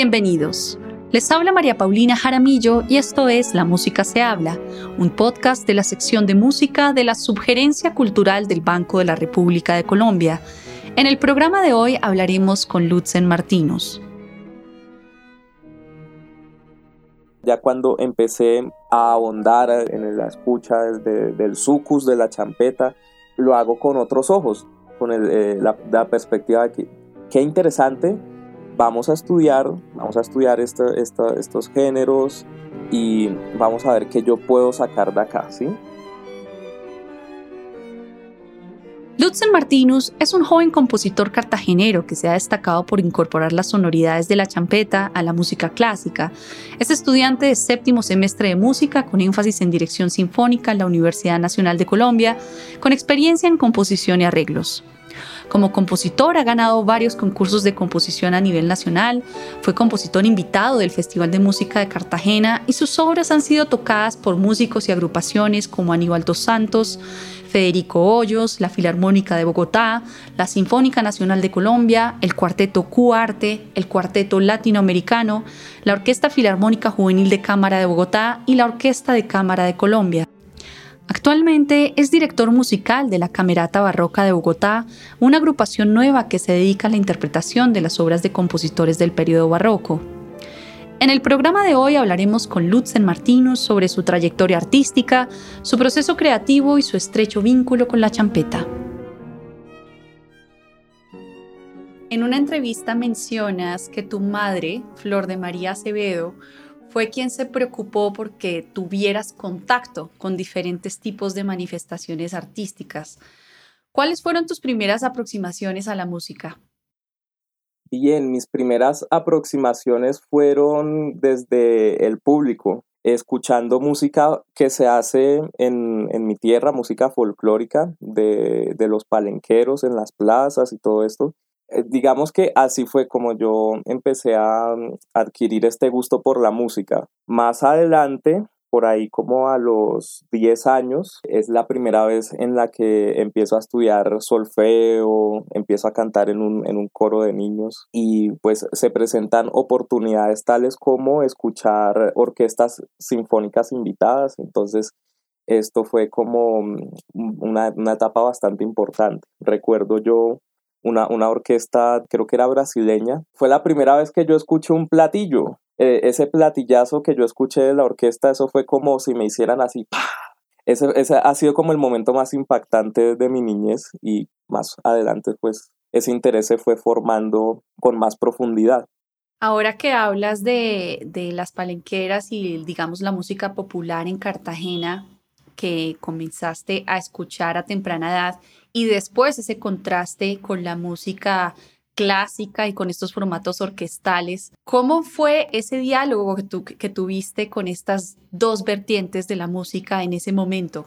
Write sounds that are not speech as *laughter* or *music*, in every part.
Bienvenidos. Les habla María Paulina Jaramillo y esto es La Música se habla, un podcast de la sección de música de la Subgerencia Cultural del Banco de la República de Colombia. En el programa de hoy hablaremos con Lutzen Martinos. Ya cuando empecé a ahondar en la escucha del sucus, de la champeta, lo hago con otros ojos, con eh, la, perspectiva de que qué interesante vamos a estudiar, vamos a estudiar estos géneros y vamos a ver qué yo puedo sacar de acá, ¿sí? Lutzen Martinus es un joven compositor cartagenero que se ha destacado por incorporar las sonoridades de la champeta a la música clásica. Es estudiante de séptimo semestre de música con énfasis en dirección sinfónica en la Universidad Nacional de Colombia, con experiencia en composición y arreglos. Como compositor ha ganado varios concursos de composición a nivel nacional, fue compositor invitado del Festival de Música de Cartagena y sus obras han sido tocadas por músicos y agrupaciones como Aníbal dos Santos, Federico Hoyos, la Filarmónica de Bogotá, la Sinfónica Nacional de Colombia, el Cuarteto Cuarte, el Cuarteto Latinoamericano, la Orquesta Filarmónica Juvenil de Cámara de Bogotá y la Orquesta de Cámara de Colombia. Actualmente es director musical de la Camerata Barroca de Bogotá, una agrupación nueva que se dedica a la interpretación de las obras de compositores del periodo barroco. En el programa de hoy hablaremos con Lutzen Martinus sobre su trayectoria artística, su proceso creativo y su estrecho vínculo con la champeta. En una entrevista mencionas que tu madre, Flor de María Acevedo, fue quien se preocupó porque tuvieras contacto con diferentes tipos de manifestaciones artísticas. ¿Cuáles fueron tus primeras aproximaciones a la música? Bien, mis primeras aproximaciones fueron desde el público, escuchando música que se hace en, mi tierra, música folclórica de, de los palenqueros en las plazas y todo esto. Eh, digamos que así fue como yo empecé a mm, adquirir este gusto por la música. Más adelante, por ahí como a los 10 años, es la primera vez en la que empiezo a estudiar solfeo, empiezo a cantar en un, en un coro de niños y pues se presentan oportunidades tales como escuchar orquestas sinfónicas invitadas. Entonces, esto fue como mm, una, una etapa bastante importante. Recuerdo yo una, una orquesta, creo que era brasileña. Fue la primera vez que yo escuché un platillo. Eh, ese platillazo que yo escuché de la orquesta, eso fue como si me hicieran así. Ese, ese ha sido como el momento más impactante de mi niñez y más adelante pues ese interés se fue formando con más profundidad. Ahora que hablas de, de las palenqueras y digamos la música popular en Cartagena que comenzaste a escuchar a temprana edad, y después ese contraste con la música clásica y con estos formatos orquestales. ¿Cómo fue ese diálogo que, que tuviste con estas dos vertientes de la música en ese momento?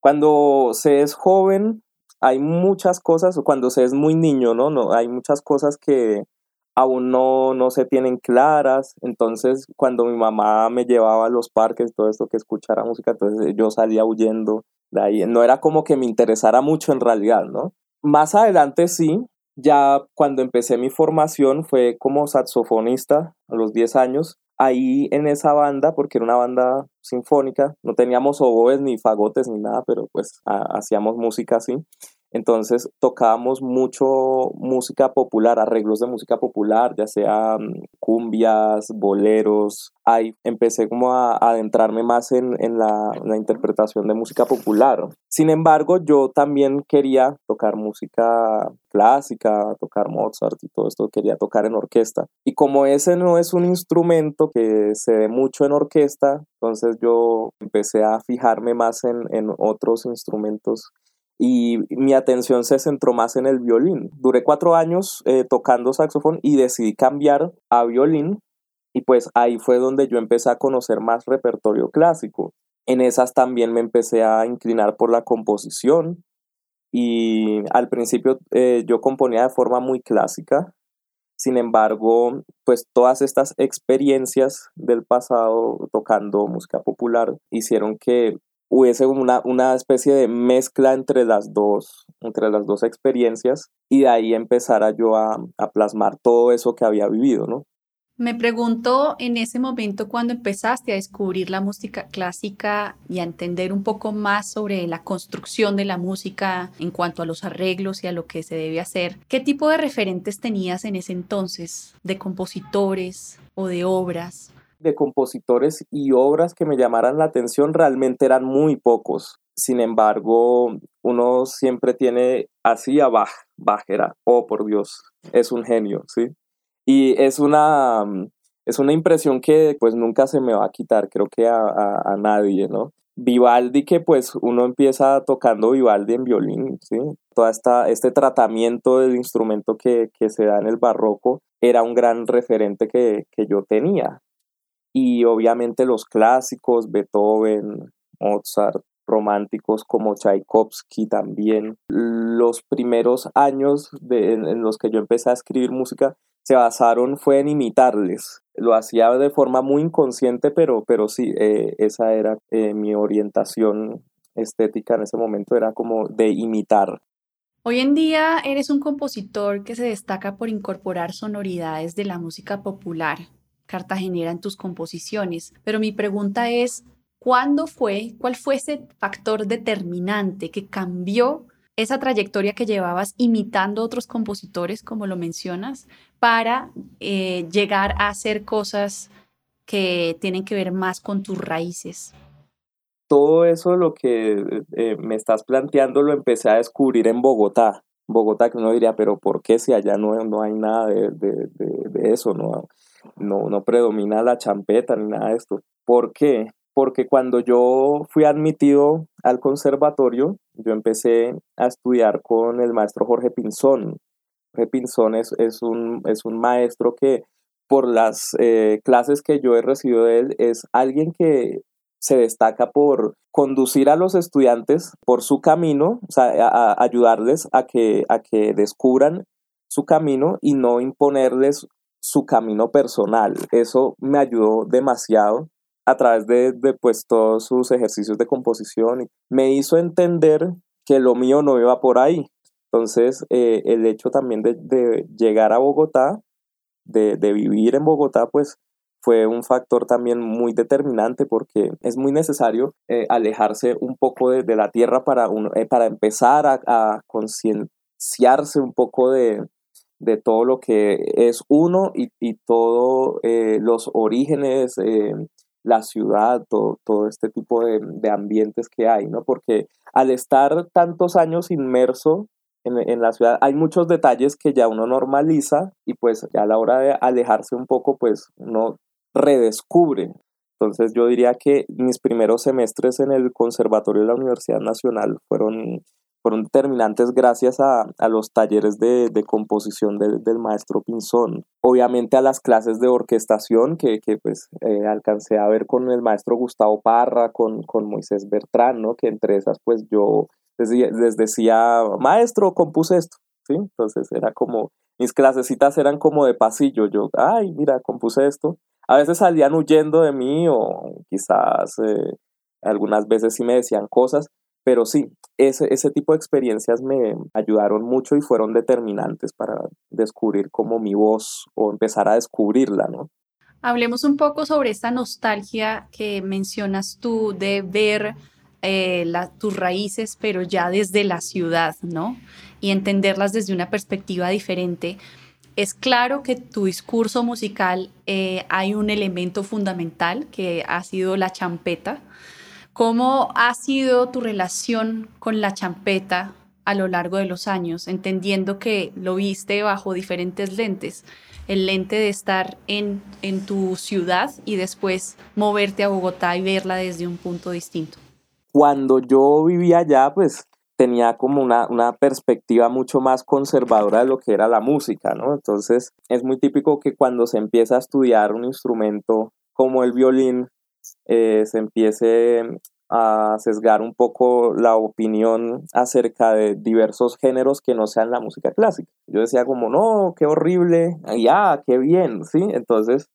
Cuando se es joven, hay muchas cosas, cuando se es muy niño, ¿no? no hay muchas cosas que aún no, no se tienen claras. Entonces, cuando mi mamá me llevaba a los parques, todo esto que escuchara música, entonces yo salía huyendo de ahí. No era como que me interesara mucho en realidad, ¿no? Más adelante sí, ya cuando empecé mi formación fue como saxofonista a los 10 años. Ahí en esa banda, porque era una banda sinfónica, no teníamos oboes ni fagotes ni nada, pero pues hacíamos música así. Entonces tocábamos mucho música popular, arreglos de música popular, ya sea mm, cumbias, boleros. Ahí empecé como a, adentrarme más en, la, interpretación de música popular. Sin embargo, yo también quería tocar música clásica, tocar Mozart y todo esto, quería tocar en orquesta. Y como ese no es un instrumento que se ve mucho en orquesta, entonces yo empecé a fijarme más en, en otros instrumentos y mi atención se centró más en el violín. Duré cuatro años eh, tocando saxofón y decidí cambiar a violín y pues ahí fue donde yo empecé a conocer más repertorio clásico. En esas también me empecé a inclinar por la composición y al principio eh, yo componía de forma muy clásica. Sin embargo, pues todas estas experiencias del pasado tocando música popular hicieron que hubiese una, una especie de mezcla entre las dos, entre las dos experiencias y de ahí empezara yo a, a plasmar todo eso que había vivido, ¿no? Me pregunto en ese momento cuando empezaste a descubrir la música clásica y a entender un poco más sobre la construcción de la música en cuanto a los arreglos y a lo que se debe hacer, ¿qué tipo de referentes tenías en ese entonces de compositores o de obras? De compositores y obras que me llamaran la atención realmente eran muy pocos. Sin embargo, uno siempre tiene así a Bach. Bach era, oh por Dios, es un genio, ¿sí? Y es una, es una impresión que pues nunca se me va a quitar, creo que a, a, nadie, ¿no? Vivaldi, que pues uno empieza tocando Vivaldi en violín, ¿sí? Todo este tratamiento del instrumento que, que, se da en el barroco era un gran referente que, que yo tenía. Y obviamente los clásicos, Beethoven, Mozart, románticos como Tchaikovsky también. Los primeros años en, los que yo empecé a escribir música se basaron fue en imitarles. Lo hacía de forma muy inconsciente, pero, pero sí, eh, esa era eh, mi orientación estética en ese momento, era como de imitar. Hoy en día eres un compositor que se destaca por incorporar sonoridades de la música popular cartagenera en tus composiciones, pero mi pregunta es, ¿cuándo fue, cuál fue ese factor determinante que cambió esa trayectoria que llevabas imitando a otros compositores, como lo mencionas, para eh, llegar a hacer cosas que tienen que ver más con tus raíces? Todo eso, lo que eh, me estás planteando, lo empecé a descubrir en Bogotá. Bogotá, que uno diría, pero ¿por qué si allá no, no hay nada de, de, eso? No, no, no predomina la champeta ni nada de esto. ¿Por qué? porque cuando yo fui admitido al conservatorio, yo empecé a estudiar con el maestro Jorge Pinzón. Jorge Pinzón es, un, es un maestro que por las eh, clases que yo he recibido de él es alguien que se destaca por conducir a los estudiantes por su camino, o sea, a, ayudarles a que, a que descubran su camino y no imponerles su camino personal. Eso me ayudó demasiado a través de, pues, todos sus ejercicios de composición. Me hizo entender que lo mío no iba por ahí. Entonces, eh, el hecho también de, llegar a Bogotá, de, vivir en Bogotá, pues fue un factor también muy determinante porque es muy necesario eh, alejarse un poco de, la tierra para, eh, para empezar a, concienciarse un poco de, todo lo que es uno y, y todos los orígenes, la ciudad, todo, todo este tipo de, ambientes que hay, ¿no? Porque al estar tantos años inmerso en, la ciudad, hay muchos detalles que ya uno normaliza y pues a la hora de alejarse un poco, pues uno redescubre. Entonces yo diría que mis primeros semestres en el Conservatorio de la Universidad Nacional fueron fueron determinantes gracias a, los talleres de, composición del maestro Pinzón. Obviamente a las clases de orquestación que, pues eh, alcancé a ver con el maestro Gustavo Parra, con, con Moisés Bertrán, ¿no? Que entre esas pues yo les, decía, maestro, compuse esto, ¿sí? Entonces era como, mis clasecitas eran como de pasillo, yo, ay, mira, compuse esto. A veces salían huyendo de mí o quizás eh, algunas veces sí me decían cosas, pero sí, ese, ese tipo de experiencias me ayudaron mucho y fueron determinantes para descubrir como mi voz o empezar a descubrirla, ¿no? Hablemos un poco sobre esta nostalgia que mencionas tú de ver eh, tus raíces, pero ya desde la ciudad, ¿no? Y entenderlas desde una perspectiva diferente. Es claro que tu discurso musical eh, hay un elemento fundamental que ha sido la champeta, ¿Cómo ha sido tu relación con la champeta a lo largo de los años, entendiendo que lo viste bajo diferentes lentes? El lente de estar en, en tu ciudad y después moverte a Bogotá y verla desde un punto distinto. Cuando yo vivía allá, pues tenía como una, una, perspectiva mucho más conservadora de lo que era la música, ¿no? Entonces es muy típico que cuando se empieza a estudiar un instrumento como el violín, eh, se empiece a sesgar un poco la opinión acerca de diversos géneros que no sean la música clásica. Yo decía como, no, qué horrible, ya, qué bien, ¿sí? Entonces,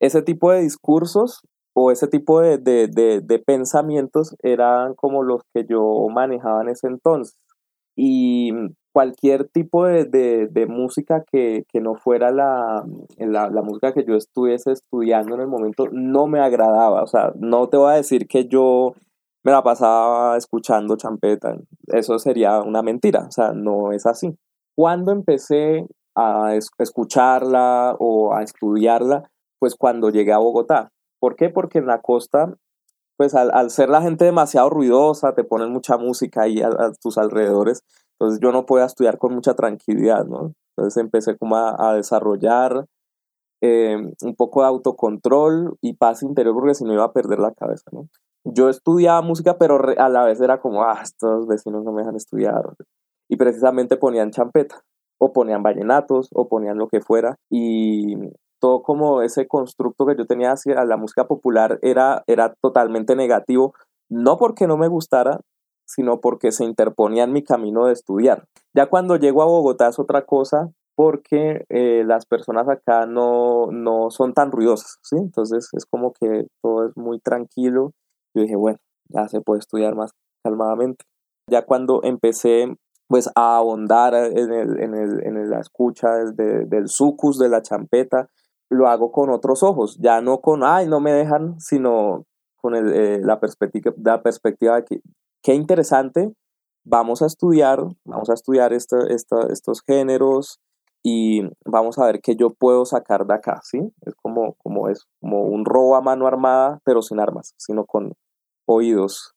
ese tipo de discursos o ese tipo de, de pensamientos eran como los que yo manejaba en ese entonces. Y cualquier tipo de, música que, no fuera la, la, música que yo estuviese estudiando en el momento no me agradaba. O sea, no te voy a decir que yo me la pasaba escuchando champeta. Eso sería una mentira. O sea, no es así. Cuando empecé a escucharla o a estudiarla, pues cuando llegué a Bogotá. ¿Por qué? Porque en la costa, pues al, ser la gente demasiado ruidosa, te ponen mucha música ahí a tus alrededores, entonces yo no podía estudiar con mucha tranquilidad, ¿no? Entonces empecé como a, desarrollar eh, un poco de autocontrol y paz interior porque si no iba a perder la cabeza, ¿no? Yo estudiaba música, pero a la vez era como, ah, estos vecinos no me dejan estudiar. Y precisamente ponían champeta, o ponían vallenatos, o ponían lo que fuera. Y todo como ese constructo que yo tenía hacia la música popular era, era totalmente negativo, no porque no me gustara, sino porque se interponía en mi camino de estudiar. Ya cuando llego a Bogotá es otra cosa porque eh, las personas acá no, no son tan ruidosas, ¿sí? Entonces es como que todo es muy tranquilo. Yo dije, bueno, ya se puede estudiar más calmadamente. Ya cuando empecé pues a ahondar en, el, en, el, en la escucha del sucus, de la champeta, lo hago con otros ojos, ya no con, ay, no me dejan, sino con el, eh, la, perspectiva, la perspectiva de que qué interesante, vamos a estudiar, vamos a estudiar estos géneros y vamos a ver qué yo puedo sacar de acá, ¿sí? Es como, como es, como un robo a mano armada, pero sin armas, sino con oídos.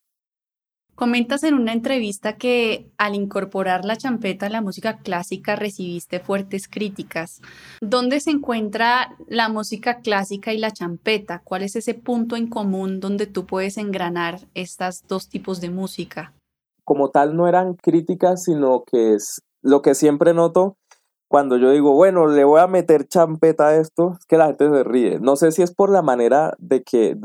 Comentas en una entrevista que al incorporar la champeta a la música clásica recibiste fuertes críticas. ¿Dónde se encuentra la música clásica y la champeta? ¿Cuál es ese punto en común donde tú puedes engranar estas dos tipos de música? Como tal no eran críticas, sino que es lo que siempre noto cuando yo digo, bueno, le voy a meter champeta a esto, es que la gente se ríe. No sé si es por la manera de que,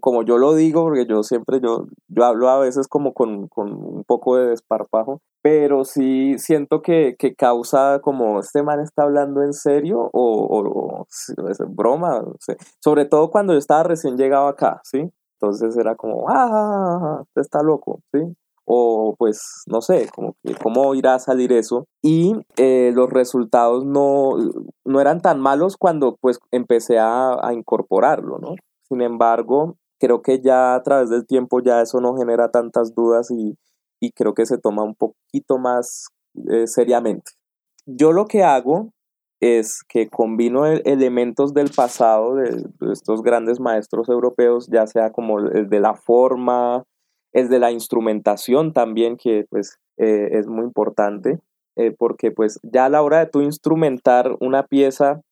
como yo lo digo, porque yo siempre, yo, yo hablo a veces como con, un poco de desparpajo, pero sí siento que, causa como, este man está hablando en serio o, es broma, sobre todo cuando yo estaba recién llegado acá, ¿sí? Entonces era como, ah, está loco, ¿sí? O pues no sé, como que cómo irá a salir eso. Y eh, los resultados no, no eran tan malos cuando pues empecé a, incorporarlo, ¿no? Sin embargo, creo que ya a través del tiempo ya eso no genera tantas dudas y, creo que se toma un poquito más eh, seriamente. Yo lo que hago es que combino e-, elementos del pasado de, estos grandes maestros europeos, ya sea como el de la forma, es de la instrumentación también, que pues eh, es muy importante, eh, porque pues ya a la hora de tú instrumentar una pieza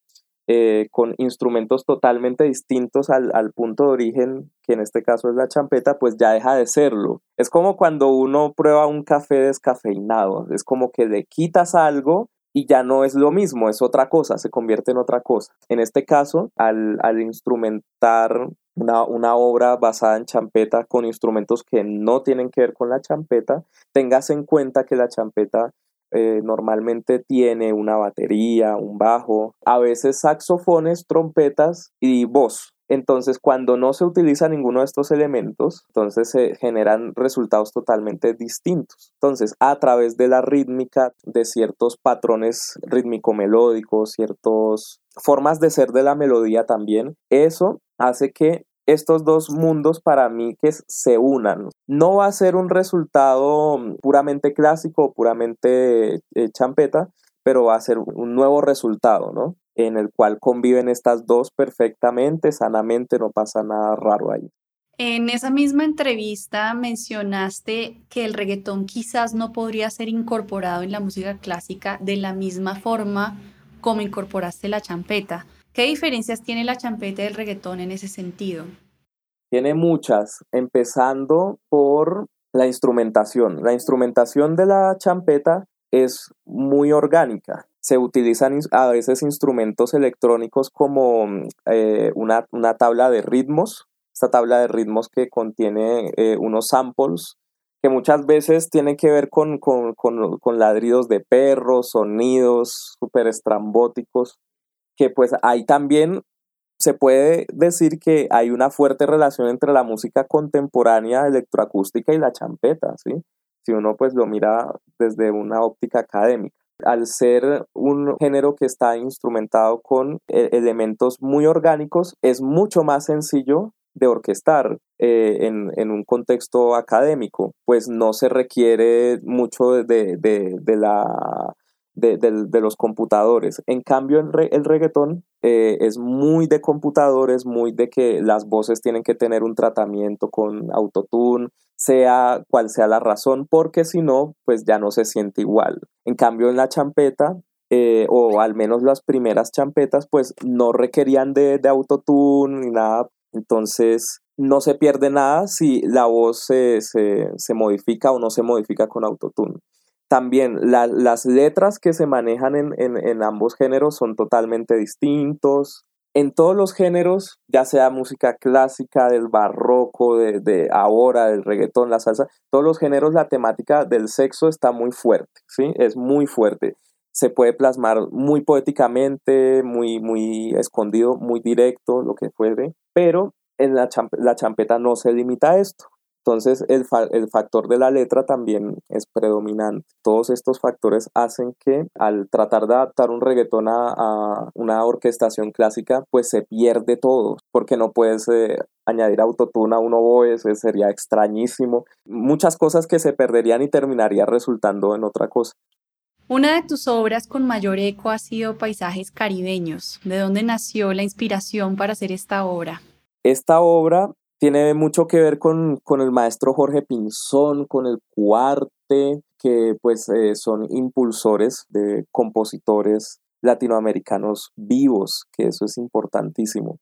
eh, con instrumentos totalmente distintos al, al, punto de origen, que en este caso es la champeta, pues ya deja de serlo. Es como cuando uno prueba un café descafeinado, es como que le quitas algo y ya no es lo mismo, es otra cosa, se convierte en otra cosa. En este caso, al, al instrumentar una, obra basada en champeta con instrumentos que no tienen que ver con la champeta, tengas en cuenta que la champeta eh, normalmente tiene una batería, un bajo, a veces saxofones, trompetas y voz. Entonces, cuando no se utiliza ninguno de estos elementos, entonces se generan resultados totalmente distintos. Entonces, a través de la rítmica, de ciertos patrones rítmico-melódicos, ciertas formas de ser de la melodía también, eso hace que estos dos mundos para mí que se unan. No va a ser un resultado puramente clásico o puramente eh, champeta, pero va a ser un nuevo resultado, ¿no? En el cual conviven estas dos perfectamente, sanamente, no pasa nada raro ahí. En esa misma entrevista mencionaste que el reggaetón quizás no podría ser incorporado en la música clásica de la misma forma como incorporaste la champeta. ¿Qué diferencias tiene la champeta del reggaetón en ese sentido? Tiene muchas, empezando por la instrumentación. La instrumentación de la champeta es muy orgánica. Se utilizan a veces instrumentos electrónicos como eh, una, tabla de ritmos, esta tabla de ritmos que contiene eh, unos samples que muchas veces tienen que ver con, con ladridos de perros, sonidos súper estrambóticos que pues ahí también se puede decir que hay una fuerte relación entre la música contemporánea electroacústica y la champeta, ¿sí? si uno pues lo mira desde una óptica académica. Al ser un género que está instrumentado con e-, elementos muy orgánicos, es mucho más sencillo de orquestar eh, en, un contexto académico, pues no se requiere mucho de, la, de, los computadores. En cambio, el, reggaetón eh, es muy de computadores, muy de que las voces tienen que tener un tratamiento con autotune, sea cual sea la razón, porque si no, pues ya no se siente igual. En cambio, en la champeta, eh, o al menos las primeras champetas, pues no requerían de, autotune ni nada. Entonces, no se pierde nada si la voz se, modifica o no se modifica con autotune. También las letras que se manejan en, en, ambos géneros son totalmente distintos en todos los géneros, ya sea música clásica, del barroco, de, ahora, del reggaetón, la salsa, todos los géneros, la temática del sexo está muy fuerte, ¿sí? Es muy fuerte. Se puede plasmar muy poéticamente, muy, muy escondido, muy directo, lo que fuere, pero en la, la champeta no se limita a esto. Entonces el, factor de la letra también es predominante. Todos estos factores hacen que al tratar de adaptar un reggaetón a, una orquestación clásica, pues se pierde todo, porque no puedes eh, añadir autotune a un oboe, eso sería extrañísimo. Muchas cosas que se perderían y terminaría resultando en otra cosa. Una de tus obras con mayor eco ha sido Paisajes Caribeños. ¿De dónde nació la inspiración para hacer esta obra? Esta obra tiene mucho que ver con, el maestro Jorge Pinzón, con el cuarte, que pues eh, son impulsores de compositores latinoamericanos vivos, que eso es importantísimo.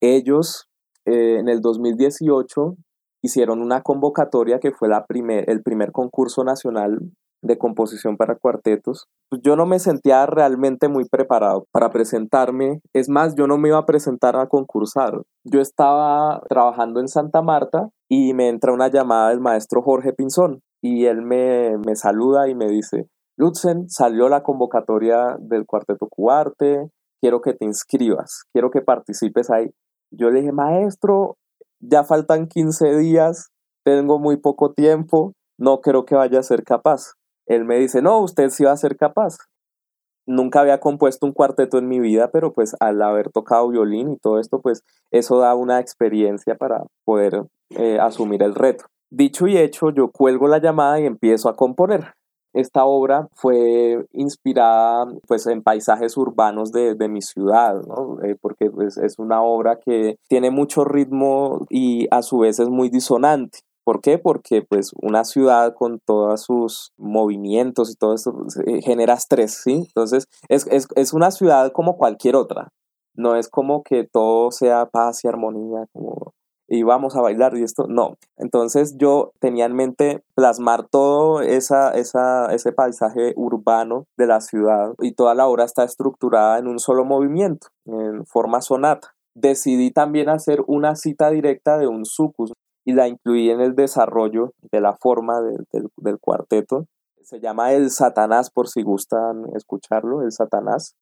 Ellos eh, en el 2018 hicieron una convocatoria que fue la primer, el primer concurso nacional de composición para cuartetos, pues yo no me sentía realmente muy preparado para presentarme. Es más, yo no me iba a presentar a concursar. Yo estaba trabajando en Santa Marta y me entra una llamada del maestro Jorge Pinzón y él me, me saluda y me dice, Lutzen, salió la convocatoria del Cuarteto Cuarte, quiero que te inscribas, quiero que participes ahí. Yo le dije, maestro, ya faltan 15 días, tengo muy poco tiempo, no creo que vaya a ser capaz él me dice, no, usted sí va a ser capaz. Nunca había compuesto un cuarteto en mi vida, pero pues al haber tocado violín y todo esto, pues eso da una experiencia para poder eh, asumir el reto. Dicho y hecho, yo cuelgo la llamada y empiezo a componer. Esta obra fue inspirada pues, en paisajes urbanos de, mi ciudad, eh, porque pues, es una obra que tiene mucho ritmo y a su vez es muy disonante. ¿Por qué? Porque pues una ciudad con todos sus movimientos y todo esto pues, eh, genera estrés, ¿sí? Entonces es, es, una ciudad como cualquier otra. No es como que todo sea paz y armonía, como y vamos a bailar y esto, no. Entonces yo tenía en mente plasmar todo esa, esa, ese paisaje urbano de la ciudad y toda la obra está estructurada en un solo movimiento, en forma sonata. Decidí también hacer una cita directa de un sucus, la incluí en el desarrollo de la forma del cuarteto. Se llama El Satanás, por si gustan escucharlo, El Satanás.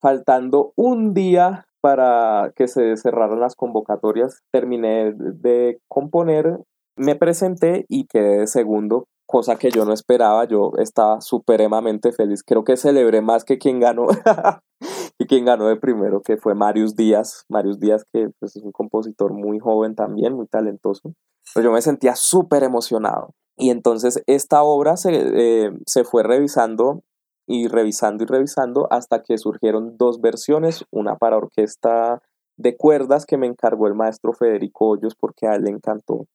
Faltando un día para que se cerraran las convocatorias, terminé de componer, me presenté y quedé de segundo, cosa que yo no esperaba. Yo estaba supremamente feliz. Creo que celebré más que quien ganó. *laughs* *laughs* y quien ganó de primero, que fue Marius Díaz. Marius Díaz, que pues, es un compositor muy joven también, muy talentoso. Pero yo me sentía súper emocionado. Y entonces esta obra se, eh, se fue revisando y revisando y revisando hasta que surgieron dos versiones, una para orquesta de cuerdas que me encargó el maestro Federico Hoyos porque a él le encantó.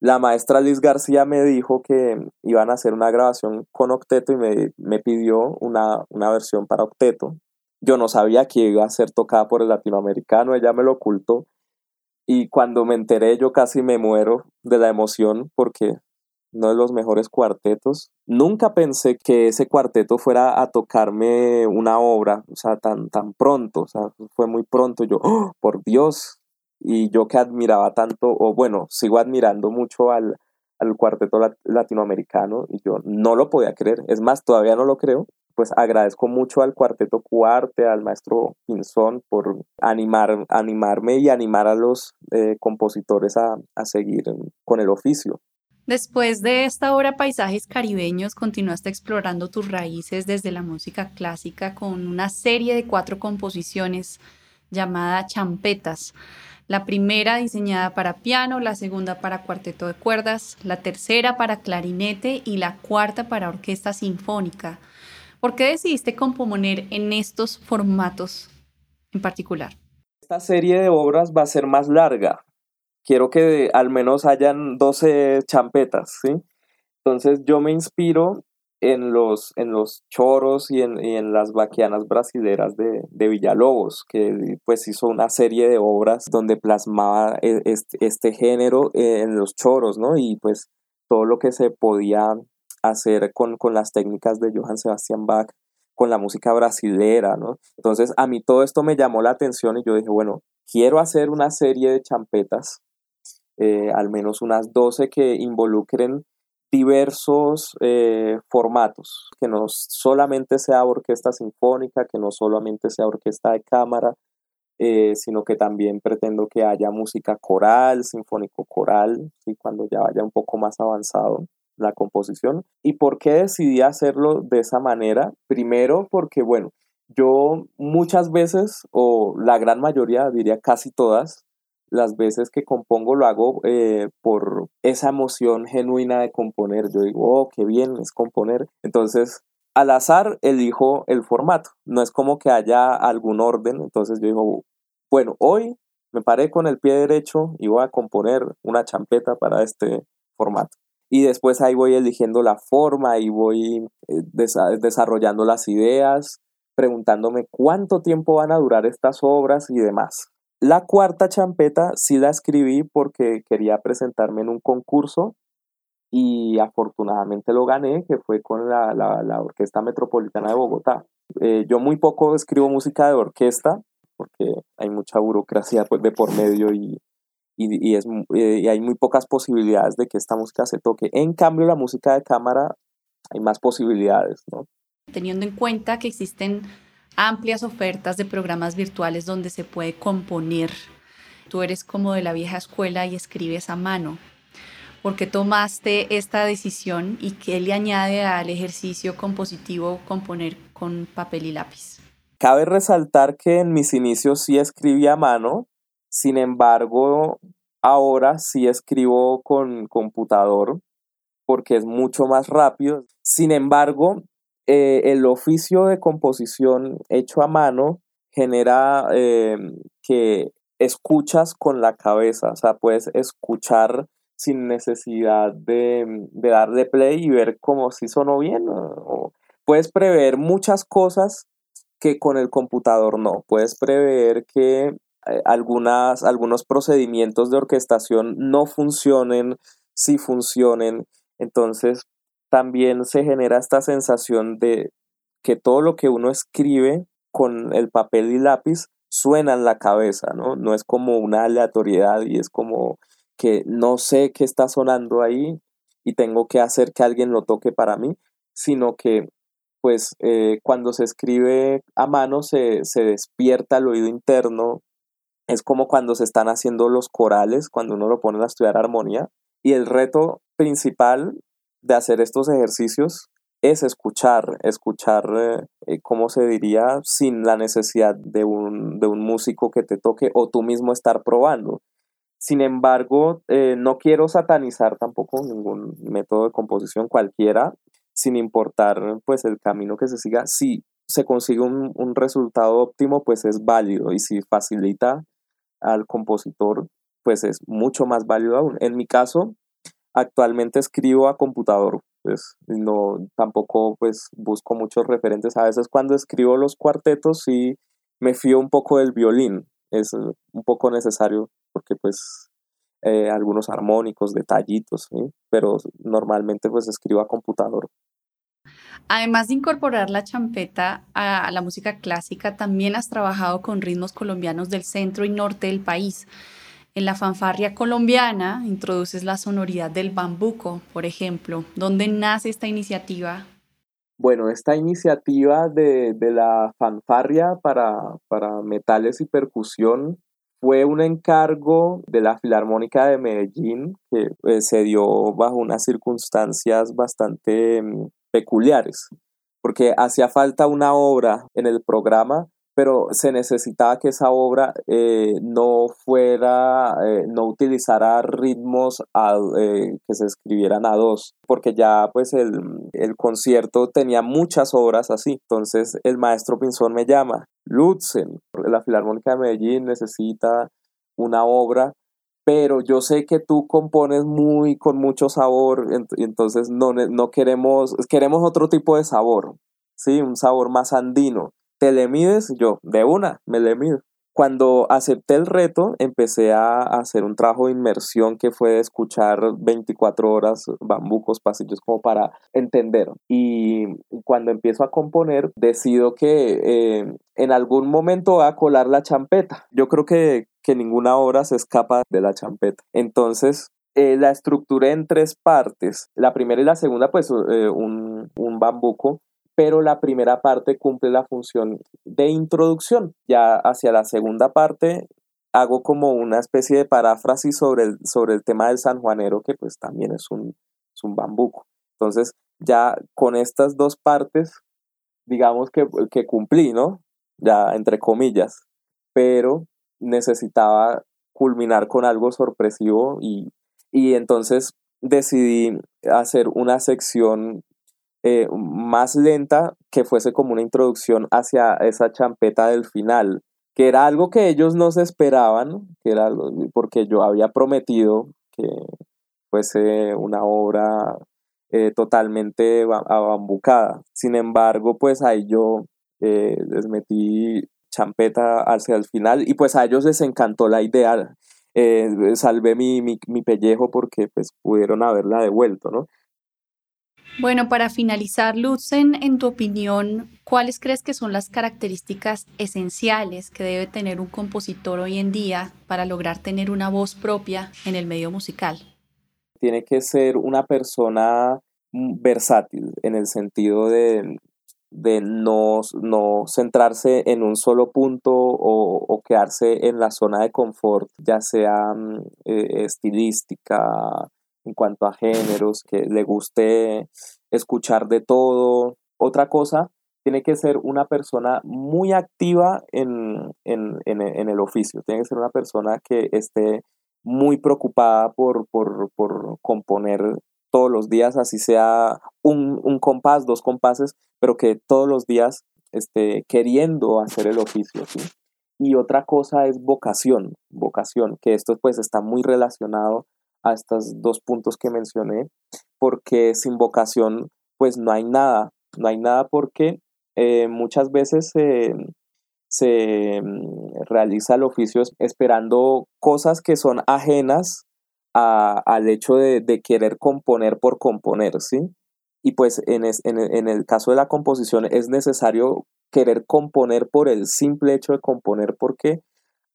La maestra Liz García me dijo que iban a hacer una grabación con octeto y me, me pidió una, una versión para octeto. Yo no sabía que iba a ser tocada por el latinoamericano, ella me lo ocultó. Y cuando me enteré, yo casi me muero de la emoción porque uno de los mejores cuartetos. Nunca pensé que ese cuarteto fuera a tocarme una obra, o sea, tan, tan pronto, o sea, fue muy pronto. Yo, ¡oh, por Dios, y yo que admiraba tanto, o bueno, sigo admirando mucho al, al cuarteto latinoamericano y yo no lo podía creer, es más, todavía no lo creo, pues agradezco mucho al cuarteto Cuarte, al maestro Pinzón por animar, animarme y animar a los eh, compositores a, a seguir con el oficio. Después de esta obra Paisajes Caribeños, continuaste explorando tus raíces desde la música clásica con una serie de cuatro composiciones llamada Champetas. La primera diseñada para piano, la segunda para cuarteto de cuerdas, la tercera para clarinete y la cuarta para orquesta sinfónica. ¿Por qué decidiste componer en estos formatos en particular? Esta serie de obras va a ser más larga, quiero que al menos hayan 12 champetas, ¿sí? Entonces yo me inspiro en los, en los choros y en, las vaquianas brasileras de, Villalobos, que pues hizo una serie de obras donde plasmaba e, este, género en los choros, ¿no? Y pues todo lo que se podía hacer con, con las técnicas de Johann Sebastian Bach, con la música brasilera, ¿no? Entonces a mí todo esto me llamó la atención y yo dije, bueno, quiero hacer una serie de champetas eh, al menos unas 12 que involucren diversos eh, formatos, que no solamente sea orquesta sinfónica, que no solamente sea orquesta de cámara, eh, sino que también pretendo que haya música coral, sinfónico coral, y cuando ya vaya un poco más avanzado la composición. ¿Y por qué decidí hacerlo de esa manera? Primero porque, bueno, yo muchas veces, o la gran mayoría, diría casi todas, las veces que compongo lo hago eh, por esa emoción genuina de componer. Yo digo, oh, qué bien es componer. Entonces, al azar elijo el formato. No es como que haya algún orden. Entonces yo digo, bueno, hoy me paré con el pie derecho y voy a componer una champeta para este formato. Y después ahí voy eligiendo la forma y voy eh, desarrollando las ideas, preguntándome cuánto tiempo van a durar estas obras y demás. La cuarta champeta sí la escribí porque quería presentarme en un concurso y afortunadamente lo gané, que fue con la, Orquesta Metropolitana de Bogotá. Eh, yo muy poco escribo música de orquesta porque hay mucha burocracia pues, de por medio y, es, eh, y hay muy pocas posibilidades de que esta música se toque. En cambio, la música de cámara hay más posibilidades, ¿no? Teniendo en cuenta que existen amplias ofertas de programas virtuales donde se puede componer. Tú eres como de la vieja escuela y escribes a mano. ¿Por qué tomaste esta decisión y qué le añade al ejercicio compositivo componer con papel y lápiz? Cabe resaltar que en mis inicios sí escribí a mano, sin embargo, ahora sí escribo con computador porque es mucho más rápido. Sin embargo, eh, el oficio de composición hecho a mano genera eh, que escuchas con la cabeza, o sea, puedes escuchar sin necesidad de, darle play y ver como si sonó bien. O, puedes prever muchas cosas que con el computador no. Puedes prever que eh, algunas, algunos procedimientos de orquestación no funcionen, si funcionen. Entonces, también se genera esta sensación de que todo lo que uno escribe con el papel y lápiz suena en la cabeza, ¿no? No es como una aleatoriedad y es como que no sé qué está sonando ahí y tengo que hacer que alguien lo toque para mí, sino que pues eh, cuando se escribe a mano se, se despierta el oído interno, es como cuando se están haciendo los corales, cuando uno lo pone a estudiar armonía, y el reto principal de hacer estos ejercicios es escuchar, escuchar, eh, ¿cómo se diría? Sin la necesidad de un, músico que te toque o tú mismo estar probando. Sin embargo, eh, no quiero satanizar tampoco ningún método de composición cualquiera, sin importar pues el camino que se siga. Si se consigue un, un resultado óptimo, pues es válido y si facilita al compositor, pues es mucho más válido aún. En mi caso, Actualmente escribo a computador, pues no, tampoco pues busco muchos referentes. A veces cuando escribo los cuartetos sí me fío un poco del violín, es un poco necesario porque pues eh, algunos armónicos, detallitos, pero normalmente pues escribo a computador. Además de incorporar la champeta a la música clásica, también has trabajado con ritmos colombianos del centro y norte del país. En la fanfarria colombiana introduces la sonoridad del bambuco, por ejemplo. ¿Dónde nace esta iniciativa? Bueno, esta iniciativa de, la fanfarria para, para metales y percusión fue un encargo de la Filarmónica de Medellín que eh, se dio bajo unas circunstancias bastante mm, peculiares, porque hacía falta una obra en el programa pero se necesitaba que esa obra eh, no fuera, eh, no utilizara ritmos eh, que se escribieran a dos, porque ya pues el, el, concierto tenía muchas obras así. Entonces el maestro Pinzón me llama, Lutzen, la Filarmónica de Medellín necesita una obra pero yo sé que tú compones muy con mucho sabor, entonces no, no queremos, queremos otro tipo de sabor, ¿sí? Un sabor más andino. ¿Te le mides? Yo, de una, me le mido. Cuando acepté el reto, empecé a hacer un trabajo de inmersión que fue escuchar 24 horas bambucos, pasillos, como para entender. Y cuando empiezo a componer, decido que eh, en algún momento va a colar la champeta. Yo creo que, que ninguna obra se escapa de la champeta. Entonces, eh, la estructuré en tres partes. La primera y la segunda, pues eh, un, un bambuco pero la primera parte cumple la función de introducción. Ya hacia la segunda parte hago como una especie de paráfrasis sobre el, sobre el tema del sanjuanero, que pues también es un, un bambuco. Entonces, ya con estas dos partes, digamos que, que cumplí, ¿no? Ya entre comillas, pero necesitaba culminar con algo sorpresivo y, y entonces decidí hacer una sección eh, más lenta que fuese como una introducción hacia esa champeta del final, que era algo que ellos no se esperaban, que era porque yo había prometido que fuese una obra eh, totalmente abambucada. Sin embargo, pues ahí yo eh, les metí champeta hacia el final y pues a ellos les encantó la idea. salvé mi, mi, mi pellejo porque pues pudieron haberla devuelto, ¿no? Bueno, para finalizar, Lutzen, en tu opinión, ¿cuáles crees que son las características esenciales que debe tener un compositor hoy en día para lograr tener una voz propia en el medio musical? Tiene que ser una persona versátil en el sentido de, no, centrarse en un solo punto o, quedarse en la zona de confort, ya sea mm, eh, estilística, en cuanto a géneros, que le guste escuchar de todo. Otra cosa, tiene que ser una persona muy activa en, el oficio, tiene que ser una persona que esté muy preocupada por, componer todos los días, así sea un, compás, dos compases, pero que todos los días esté queriendo hacer el oficio. Y otra cosa es vocación, vocación, que esto pues está muy relacionado a estos dos puntos que mencioné, porque sin vocación pues no hay nada, no hay nada porque eh, muchas veces se mm, realiza el oficio esperando cosas que son ajenas al hecho de, querer componer por componer, ¿sí? Y pues en, en el caso de la composición es necesario querer componer por el simple hecho de componer porque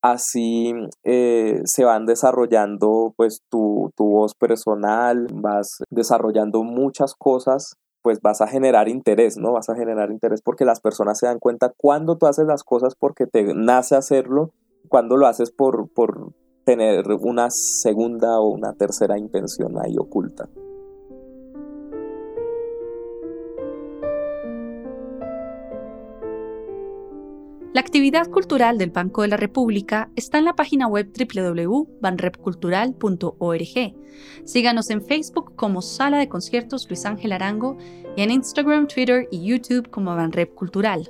así eh, se van desarrollando pues tu, voz personal, vas desarrollando muchas cosas pues vas a generar interés, ¿no? Vas a generar interés porque las personas se dan cuenta cuando tú haces las cosas porque te nace hacerlo, cuando lo haces por, por tener una segunda o una tercera intención ahí oculta. La actividad cultural del Banco de la República está en la página web www.banrepcultural.org. Síganos en Facebook como Sala de Conciertos Luis Ángel Arango y en Instagram, Twitter y YouTube como Banrep Cultural.